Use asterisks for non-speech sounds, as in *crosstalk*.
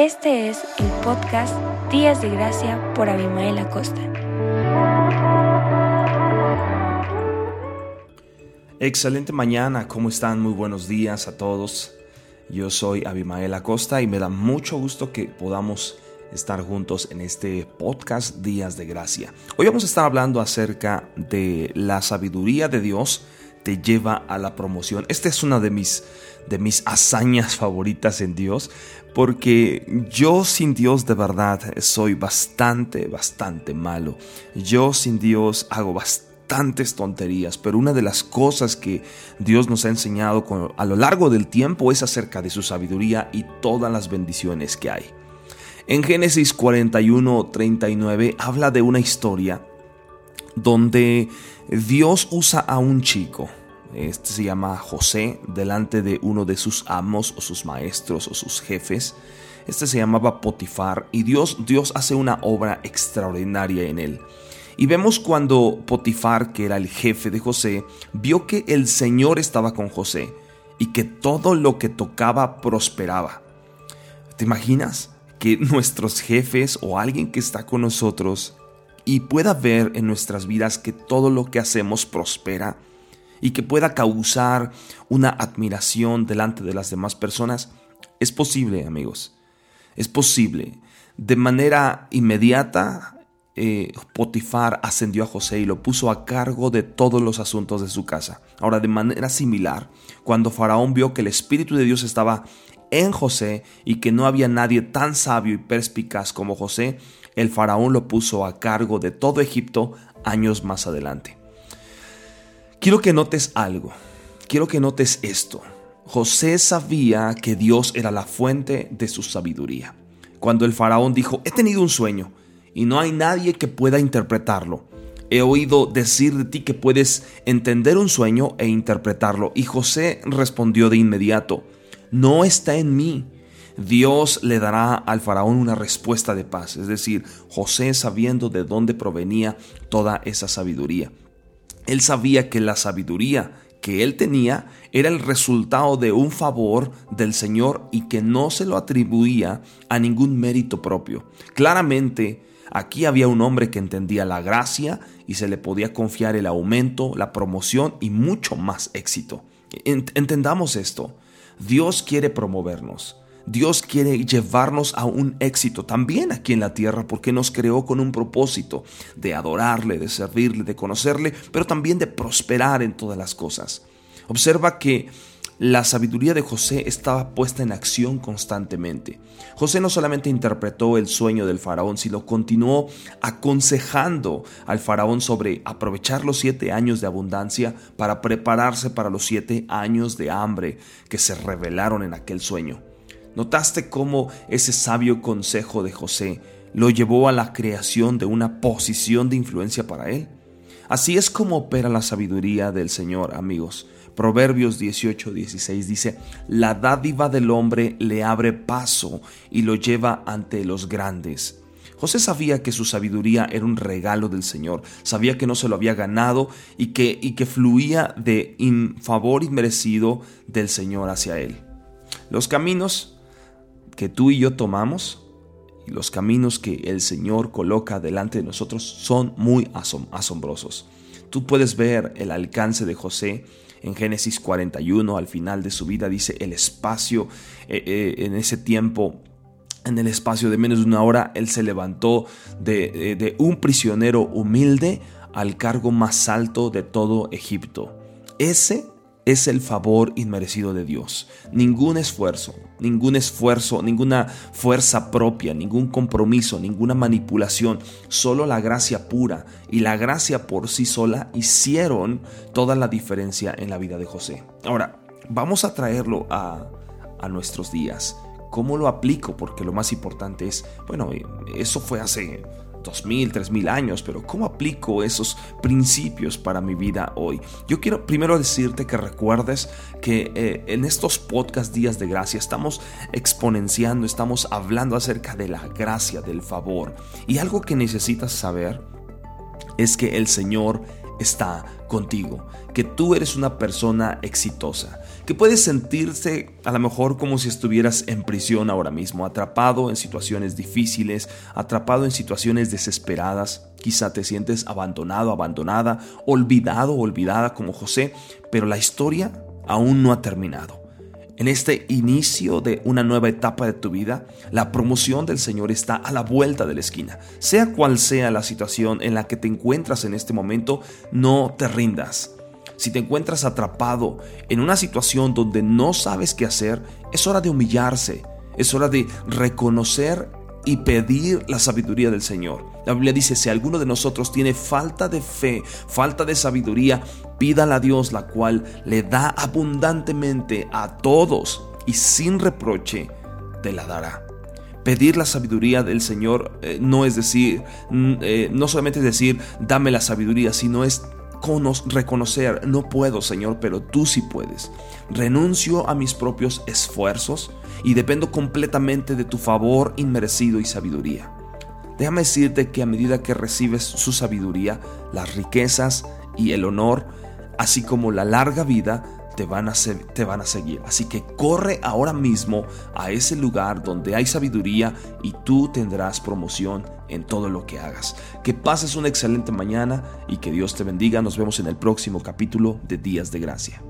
Este es el podcast Días de Gracia por Abimael Acosta. Excelente mañana, ¿cómo están? Muy buenos días a todos. Yo soy Abimael Acosta y me da mucho gusto que podamos estar juntos en este podcast Días de Gracia. Hoy vamos a estar hablando acerca de la sabiduría de Dios te lleva a la promoción. Esta es una de mis, de mis hazañas favoritas en Dios, porque yo sin Dios de verdad soy bastante, bastante malo. Yo sin Dios hago bastantes tonterías, pero una de las cosas que Dios nos ha enseñado a lo largo del tiempo es acerca de su sabiduría y todas las bendiciones que hay. En Génesis 41, 39 habla de una historia donde Dios usa a un chico, este se llama José, delante de uno de sus amos o sus maestros o sus jefes. Este se llamaba Potifar y Dios, Dios hace una obra extraordinaria en él. Y vemos cuando Potifar, que era el jefe de José, vio que el Señor estaba con José y que todo lo que tocaba prosperaba. ¿Te imaginas que *laughs* nuestros jefes o alguien que está con nosotros y pueda ver en nuestras vidas que todo lo que hacemos prospera? y que pueda causar una admiración delante de las demás personas, es posible, amigos. Es posible. De manera inmediata, eh, Potifar ascendió a José y lo puso a cargo de todos los asuntos de su casa. Ahora, de manera similar, cuando Faraón vio que el Espíritu de Dios estaba en José y que no había nadie tan sabio y perspicaz como José, el faraón lo puso a cargo de todo Egipto años más adelante. Quiero que notes algo. Quiero que notes esto. José sabía que Dios era la fuente de su sabiduría. Cuando el faraón dijo, he tenido un sueño y no hay nadie que pueda interpretarlo. He oído decir de ti que puedes entender un sueño e interpretarlo. Y José respondió de inmediato, no está en mí. Dios le dará al faraón una respuesta de paz. Es decir, José sabiendo de dónde provenía toda esa sabiduría. Él sabía que la sabiduría que él tenía era el resultado de un favor del Señor y que no se lo atribuía a ningún mérito propio. Claramente, aquí había un hombre que entendía la gracia y se le podía confiar el aumento, la promoción y mucho más éxito. Entendamos esto. Dios quiere promovernos. Dios quiere llevarnos a un éxito también aquí en la tierra porque nos creó con un propósito de adorarle, de servirle, de conocerle, pero también de prosperar en todas las cosas. Observa que la sabiduría de José estaba puesta en acción constantemente. José no solamente interpretó el sueño del faraón, sino continuó aconsejando al faraón sobre aprovechar los siete años de abundancia para prepararse para los siete años de hambre que se revelaron en aquel sueño. ¿Notaste cómo ese sabio consejo de José lo llevó a la creación de una posición de influencia para él? Así es como opera la sabiduría del Señor, amigos. Proverbios 18:16 dice, La dádiva del hombre le abre paso y lo lleva ante los grandes. José sabía que su sabiduría era un regalo del Señor, sabía que no se lo había ganado y que, y que fluía de favor inmerecido del Señor hacia él. Los caminos que tú y yo tomamos y los caminos que el Señor coloca delante de nosotros son muy asombrosos. Tú puedes ver el alcance de José en Génesis 41, al final de su vida, dice el espacio, eh, eh, en ese tiempo, en el espacio de menos de una hora, él se levantó de, de un prisionero humilde al cargo más alto de todo Egipto. Ese es el favor inmerecido de Dios. Ningún esfuerzo, ningún esfuerzo, ninguna fuerza propia, ningún compromiso, ninguna manipulación, solo la gracia pura y la gracia por sí sola hicieron toda la diferencia en la vida de José. Ahora, vamos a traerlo a, a nuestros días. ¿Cómo lo aplico? Porque lo más importante es, bueno, eso fue hace dos mil, tres mil años, pero ¿cómo aplico esos principios para mi vida hoy? Yo quiero primero decirte que recuerdes que eh, en estos podcast días de gracia estamos exponenciando, estamos hablando acerca de la gracia, del favor. Y algo que necesitas saber es que el Señor está contigo, que tú eres una persona exitosa, que puedes sentirse a lo mejor como si estuvieras en prisión ahora mismo, atrapado en situaciones difíciles, atrapado en situaciones desesperadas, quizá te sientes abandonado, abandonada, olvidado, olvidada como José, pero la historia aún no ha terminado en este inicio de una nueva etapa de tu vida, la promoción del Señor está a la vuelta de la esquina. Sea cual sea la situación en la que te encuentras en este momento, no te rindas. Si te encuentras atrapado en una situación donde no sabes qué hacer, es hora de humillarse, es hora de reconocer y pedir la sabiduría del Señor. La Biblia dice, si alguno de nosotros tiene falta de fe, falta de sabiduría, pídala a Dios, la cual le da abundantemente a todos y sin reproche te la dará. Pedir la sabiduría del Señor eh, no es decir, eh, no solamente es decir, dame la sabiduría, sino es reconocer, no puedo Señor, pero tú sí puedes. Renuncio a mis propios esfuerzos y dependo completamente de tu favor inmerecido y sabiduría. Déjame decirte que a medida que recibes su sabiduría, las riquezas y el honor, así como la larga vida, te van, a te van a seguir. Así que corre ahora mismo a ese lugar donde hay sabiduría y tú tendrás promoción en todo lo que hagas. Que pases una excelente mañana y que Dios te bendiga. Nos vemos en el próximo capítulo de Días de Gracia.